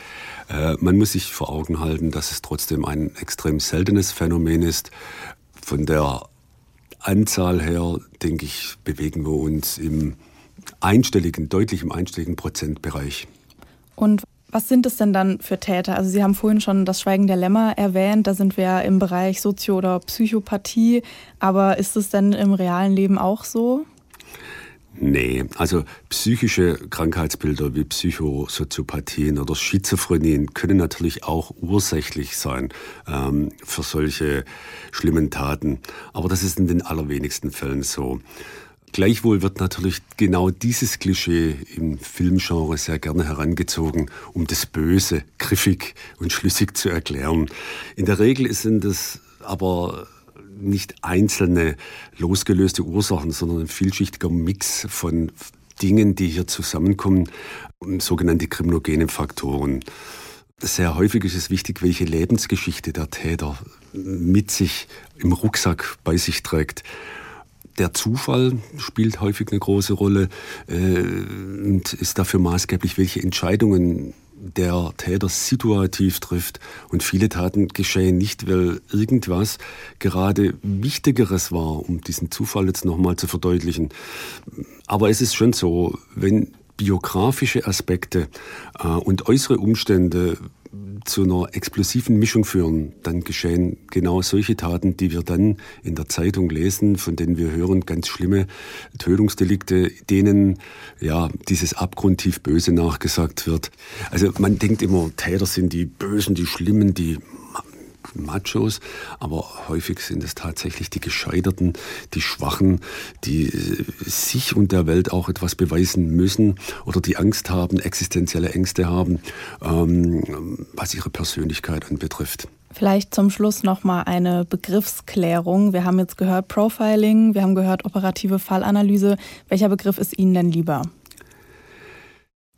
Äh, man muss sich vor Augen halten, dass es trotzdem ein extrem seltenes Phänomen ist. Von der Anzahl her, denke ich, bewegen wir uns im einstelligen, deutlich im einstelligen Prozentbereich. Und was sind es denn dann für Täter? Also Sie haben vorhin schon das Schweigen der Lämmer erwähnt, da sind wir im Bereich Sozio- oder Psychopathie, aber ist es denn im realen Leben auch so? Nee, also psychische Krankheitsbilder wie Psychosoziopathien oder Schizophrenien können natürlich auch ursächlich sein ähm, für solche schlimmen Taten. Aber das ist in den allerwenigsten Fällen so. Gleichwohl wird natürlich genau dieses Klischee im Filmgenre sehr gerne herangezogen, um das Böse griffig und schlüssig zu erklären. In der Regel sind es aber nicht einzelne losgelöste Ursachen, sondern ein vielschichtiger Mix von Dingen, die hier zusammenkommen, sogenannte kriminogene Faktoren. Sehr häufig ist es wichtig, welche Lebensgeschichte der Täter mit sich im Rucksack bei sich trägt. Der Zufall spielt häufig eine große Rolle äh, und ist dafür maßgeblich, welche Entscheidungen der Täter situativ trifft. Und viele Taten geschehen nicht, weil irgendwas gerade Wichtigeres war, um diesen Zufall jetzt nochmal zu verdeutlichen. Aber es ist schon so, wenn biografische Aspekte äh, und äußere Umstände zu einer explosiven Mischung führen, dann geschehen genau solche Taten, die wir dann in der Zeitung lesen, von denen wir hören, ganz schlimme Tötungsdelikte, denen ja dieses abgrundtief Böse nachgesagt wird. Also man denkt immer, Täter sind die Bösen, die Schlimmen, die Machos, aber häufig sind es tatsächlich die Gescheiterten, die Schwachen, die äh, sich und der Welt auch etwas beweisen müssen oder die Angst haben, existenzielle Ängste haben, ähm, was ihre Persönlichkeit anbetrifft. Vielleicht zum Schluss noch mal eine Begriffsklärung. Wir haben jetzt gehört Profiling, wir haben gehört operative Fallanalyse. Welcher Begriff ist Ihnen denn lieber?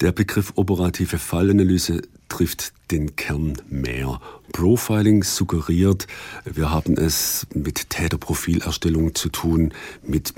Der Begriff operative Fallanalyse trifft den Kern mehr. Profiling suggeriert, wir haben es mit Täterprofilerstellung zu tun, mit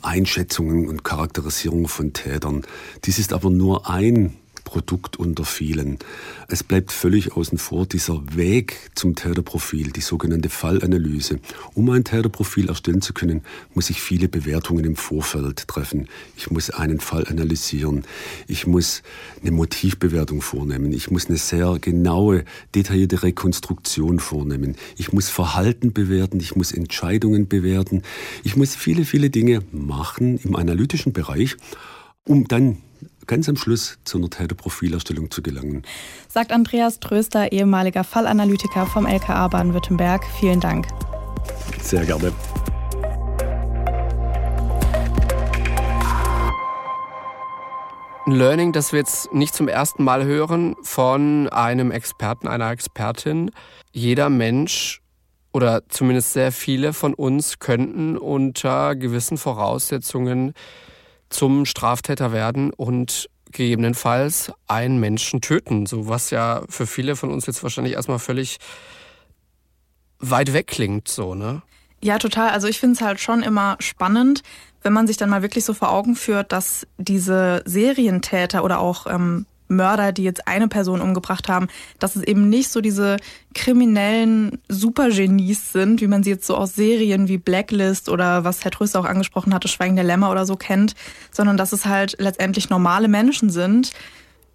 Einschätzungen und Charakterisierung von Tätern. Dies ist aber nur ein Produkt unter vielen. Es bleibt völlig außen vor dieser Weg zum Täterprofil, die sogenannte Fallanalyse. Um ein Täterprofil erstellen zu können, muss ich viele Bewertungen im Vorfeld treffen. Ich muss einen Fall analysieren. Ich muss eine Motivbewertung vornehmen. Ich muss eine sehr genaue, detaillierte Rekonstruktion vornehmen. Ich muss Verhalten bewerten. Ich muss Entscheidungen bewerten. Ich muss viele, viele Dinge machen im analytischen Bereich, um dann ganz am Schluss zu einer Täterprofilerstellung zu gelangen. Sagt Andreas Tröster, ehemaliger Fallanalytiker vom LKA Baden-Württemberg. Vielen Dank. Sehr gerne. Ein Learning, das wir jetzt nicht zum ersten Mal hören von einem Experten, einer Expertin. Jeder Mensch oder zumindest sehr viele von uns könnten unter gewissen Voraussetzungen zum Straftäter werden und gegebenenfalls einen Menschen töten. So was ja für viele von uns jetzt wahrscheinlich erstmal völlig weit weg klingt, so, ne? Ja, total. Also ich finde es halt schon immer spannend, wenn man sich dann mal wirklich so vor Augen führt, dass diese Serientäter oder auch ähm, Mörder, die jetzt eine Person umgebracht haben, dass es eben nicht so diese kriminellen Supergenies sind, wie man sie jetzt so aus Serien wie Blacklist oder was Herr Tröster auch angesprochen hatte, Schweigen der Lämmer oder so kennt, sondern dass es halt letztendlich normale Menschen sind,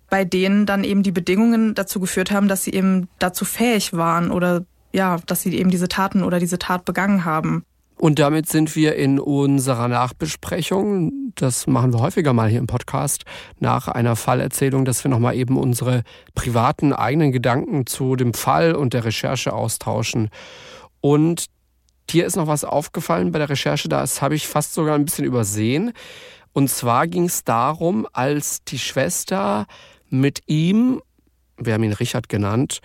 bei denen dann eben die Bedingungen dazu geführt haben, dass sie eben dazu fähig waren oder ja, dass sie eben diese Taten oder diese Tat begangen haben. Und damit sind wir in unserer Nachbesprechung, das machen wir häufiger mal hier im Podcast, nach einer Fallerzählung, dass wir nochmal eben unsere privaten eigenen Gedanken zu dem Fall und der Recherche austauschen. Und dir ist noch was aufgefallen bei der Recherche, das habe ich fast sogar ein bisschen übersehen. Und zwar ging es darum, als die Schwester mit ihm, wir haben ihn Richard genannt,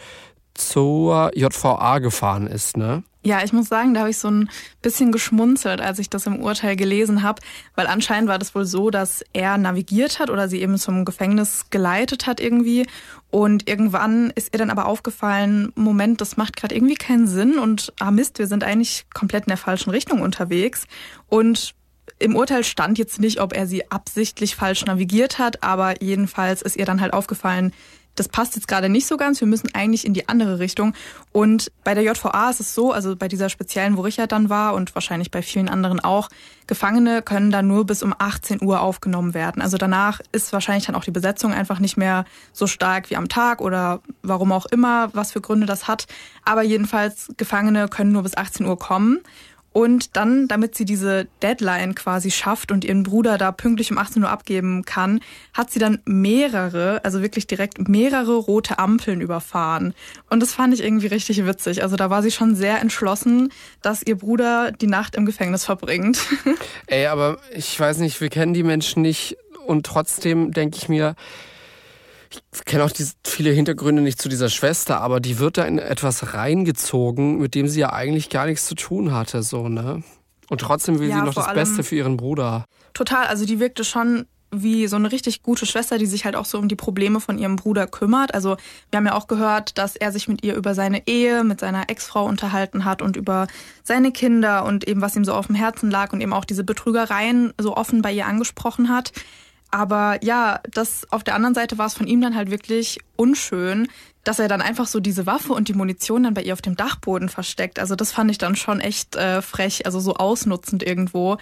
zur JVA gefahren ist, ne? Ja, ich muss sagen, da habe ich so ein bisschen geschmunzelt, als ich das im Urteil gelesen habe, weil anscheinend war das wohl so, dass er navigiert hat oder sie eben zum Gefängnis geleitet hat irgendwie. Und irgendwann ist ihr dann aber aufgefallen, Moment, das macht gerade irgendwie keinen Sinn und ah Mist, wir sind eigentlich komplett in der falschen Richtung unterwegs. Und im Urteil stand jetzt nicht, ob er sie absichtlich falsch navigiert hat, aber jedenfalls ist ihr dann halt aufgefallen, das passt jetzt gerade nicht so ganz, wir müssen eigentlich in die andere Richtung. Und bei der JVA ist es so, also bei dieser speziellen, wo Richard dann war und wahrscheinlich bei vielen anderen auch, Gefangene können da nur bis um 18 Uhr aufgenommen werden. Also danach ist wahrscheinlich dann auch die Besetzung einfach nicht mehr so stark wie am Tag oder warum auch immer, was für Gründe das hat. Aber jedenfalls, Gefangene können nur bis 18 Uhr kommen. Und dann, damit sie diese Deadline quasi schafft und ihren Bruder da pünktlich um 18 Uhr abgeben kann, hat sie dann mehrere, also wirklich direkt mehrere rote Ampeln überfahren. Und das fand ich irgendwie richtig witzig. Also da war sie schon sehr entschlossen, dass ihr Bruder die Nacht im Gefängnis verbringt. <laughs> Ey, aber ich weiß nicht, wir kennen die Menschen nicht und trotzdem denke ich mir, ich kenne auch die, viele Hintergründe nicht zu dieser Schwester, aber die wird da in etwas reingezogen, mit dem sie ja eigentlich gar nichts zu tun hatte, so, ne? Und trotzdem will ja, sie noch das Beste für ihren Bruder. Total, also die wirkte schon wie so eine richtig gute Schwester, die sich halt auch so um die Probleme von ihrem Bruder kümmert. Also wir haben ja auch gehört, dass er sich mit ihr über seine Ehe, mit seiner Ex-Frau unterhalten hat und über seine Kinder und eben was ihm so auf dem Herzen lag und eben auch diese Betrügereien so offen bei ihr angesprochen hat. Aber ja, das auf der anderen Seite war es von ihm dann halt wirklich unschön, dass er dann einfach so diese Waffe und die Munition dann bei ihr auf dem Dachboden versteckt. Also das fand ich dann schon echt äh, frech, also so ausnutzend irgendwo.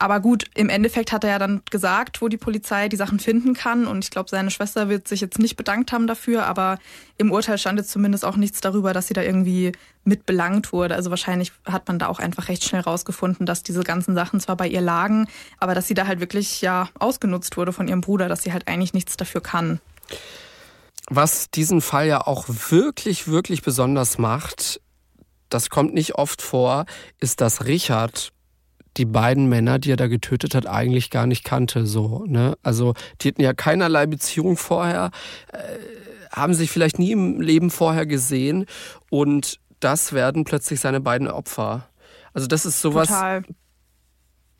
Aber gut, im Endeffekt hat er ja dann gesagt, wo die Polizei die Sachen finden kann. Und ich glaube, seine Schwester wird sich jetzt nicht bedankt haben dafür. Aber im Urteil stand jetzt zumindest auch nichts darüber, dass sie da irgendwie mit belangt wurde. Also wahrscheinlich hat man da auch einfach recht schnell rausgefunden, dass diese ganzen Sachen zwar bei ihr lagen, aber dass sie da halt wirklich ja ausgenutzt wurde von ihrem Bruder, dass sie halt eigentlich nichts dafür kann. Was diesen Fall ja auch wirklich, wirklich besonders macht, das kommt nicht oft vor, ist, dass Richard die beiden Männer, die er da getötet hat, eigentlich gar nicht kannte. So, ne? Also die hatten ja keinerlei Beziehung vorher, äh, haben sich vielleicht nie im Leben vorher gesehen und das werden plötzlich seine beiden Opfer. Also das ist sowas. Total.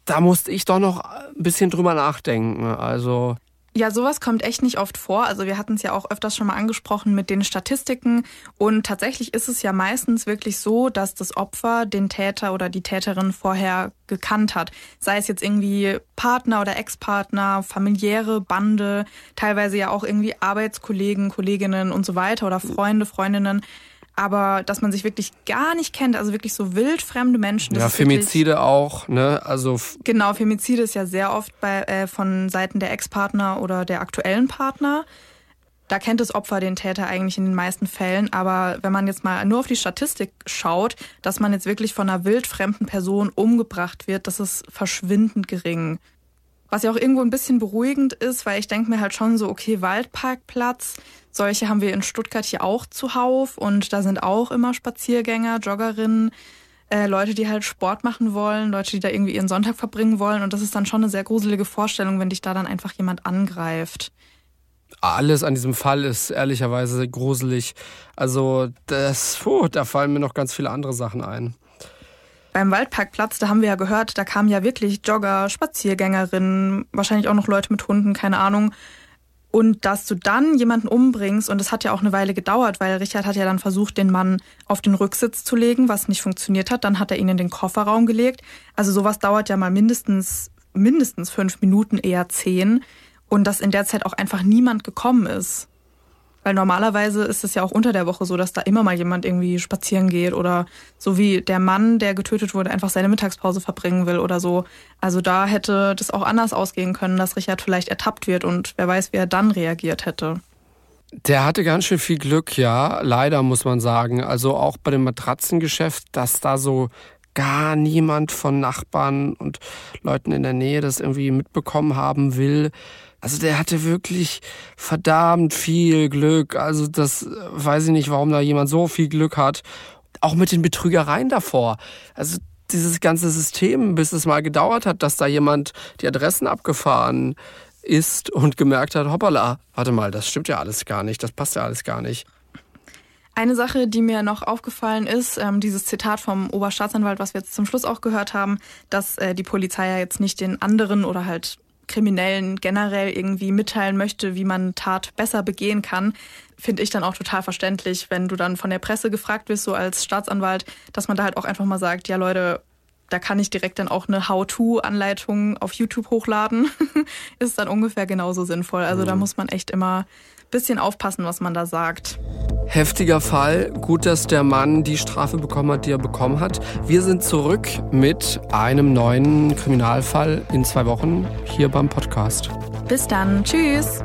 Da musste ich doch noch ein bisschen drüber nachdenken. Also ja, sowas kommt echt nicht oft vor. Also wir hatten es ja auch öfters schon mal angesprochen mit den Statistiken. Und tatsächlich ist es ja meistens wirklich so, dass das Opfer den Täter oder die Täterin vorher gekannt hat. Sei es jetzt irgendwie Partner oder Ex-Partner, familiäre Bande, teilweise ja auch irgendwie Arbeitskollegen, Kolleginnen und so weiter oder Freunde, Freundinnen aber dass man sich wirklich gar nicht kennt, also wirklich so wildfremde Menschen. ja, Femizide wirklich, auch, ne? Also genau, Femizide ist ja sehr oft bei äh, von Seiten der Ex-Partner oder der aktuellen Partner. Da kennt das Opfer den Täter eigentlich in den meisten Fällen, aber wenn man jetzt mal nur auf die Statistik schaut, dass man jetzt wirklich von einer wildfremden Person umgebracht wird, das ist verschwindend gering. Was ja auch irgendwo ein bisschen beruhigend ist, weil ich denke mir halt schon so, okay, Waldparkplatz, solche haben wir in Stuttgart hier auch zuhauf und da sind auch immer Spaziergänger, Joggerinnen, äh, Leute, die halt Sport machen wollen, Leute, die da irgendwie ihren Sonntag verbringen wollen und das ist dann schon eine sehr gruselige Vorstellung, wenn dich da dann einfach jemand angreift. Alles an diesem Fall ist ehrlicherweise gruselig. Also das, puh, da fallen mir noch ganz viele andere Sachen ein. Beim Waldparkplatz, da haben wir ja gehört, da kamen ja wirklich Jogger, Spaziergängerinnen, wahrscheinlich auch noch Leute mit Hunden, keine Ahnung Und dass du dann jemanden umbringst, und es hat ja auch eine Weile gedauert, weil Richard hat ja dann versucht, den Mann auf den Rücksitz zu legen, was nicht funktioniert hat. Dann hat er ihn in den Kofferraum gelegt. Also sowas dauert ja mal mindestens, mindestens fünf Minuten, eher zehn. Und dass in der Zeit auch einfach niemand gekommen ist. Weil normalerweise ist es ja auch unter der Woche so, dass da immer mal jemand irgendwie spazieren geht oder so wie der Mann, der getötet wurde, einfach seine Mittagspause verbringen will oder so. Also da hätte das auch anders ausgehen können, dass Richard vielleicht ertappt wird und wer weiß, wie er dann reagiert hätte. Der hatte ganz schön viel Glück, ja, leider muss man sagen. Also auch bei dem Matratzengeschäft, dass da so gar niemand von Nachbarn und Leuten in der Nähe das irgendwie mitbekommen haben will. Also der hatte wirklich verdammt viel Glück. Also das äh, weiß ich nicht, warum da jemand so viel Glück hat. Auch mit den Betrügereien davor. Also dieses ganze System, bis es mal gedauert hat, dass da jemand die Adressen abgefahren ist und gemerkt hat, hoppala, warte mal, das stimmt ja alles gar nicht, das passt ja alles gar nicht. Eine Sache, die mir noch aufgefallen ist, ähm, dieses Zitat vom Oberstaatsanwalt, was wir jetzt zum Schluss auch gehört haben, dass äh, die Polizei ja jetzt nicht den anderen oder halt Kriminellen generell irgendwie mitteilen möchte, wie man Tat besser begehen kann, finde ich dann auch total verständlich, wenn du dann von der Presse gefragt wirst, so als Staatsanwalt, dass man da halt auch einfach mal sagt, ja Leute, da kann ich direkt dann auch eine How-to-Anleitung auf YouTube hochladen. <laughs> ist dann ungefähr genauso sinnvoll. Also mhm. da muss man echt immer ein bisschen aufpassen, was man da sagt. Heftiger Fall. Gut, dass der Mann die Strafe bekommen hat, die er bekommen hat. Wir sind zurück mit einem neuen Kriminalfall in zwei Wochen hier beim Podcast. Bis dann. Tschüss.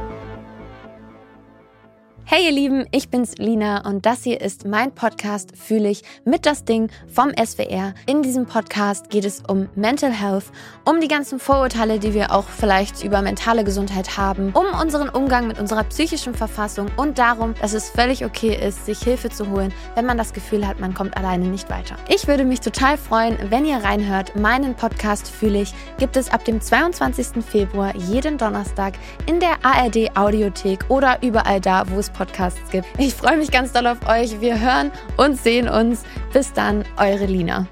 Hey ihr Lieben, ich bin's Lina und das hier ist mein Podcast Fühle ich mit das Ding vom SWR. In diesem Podcast geht es um Mental Health, um die ganzen Vorurteile, die wir auch vielleicht über mentale Gesundheit haben, um unseren Umgang mit unserer psychischen Verfassung und darum, dass es völlig okay ist, sich Hilfe zu holen, wenn man das Gefühl hat, man kommt alleine nicht weiter. Ich würde mich total freuen, wenn ihr reinhört. Meinen Podcast Fühle ich gibt es ab dem 22. Februar jeden Donnerstag in der ARD Audiothek oder überall da, wo es Podcasts Podcasts gibt. Ich freue mich ganz doll auf euch. Wir hören und sehen uns. Bis dann, eure Lina.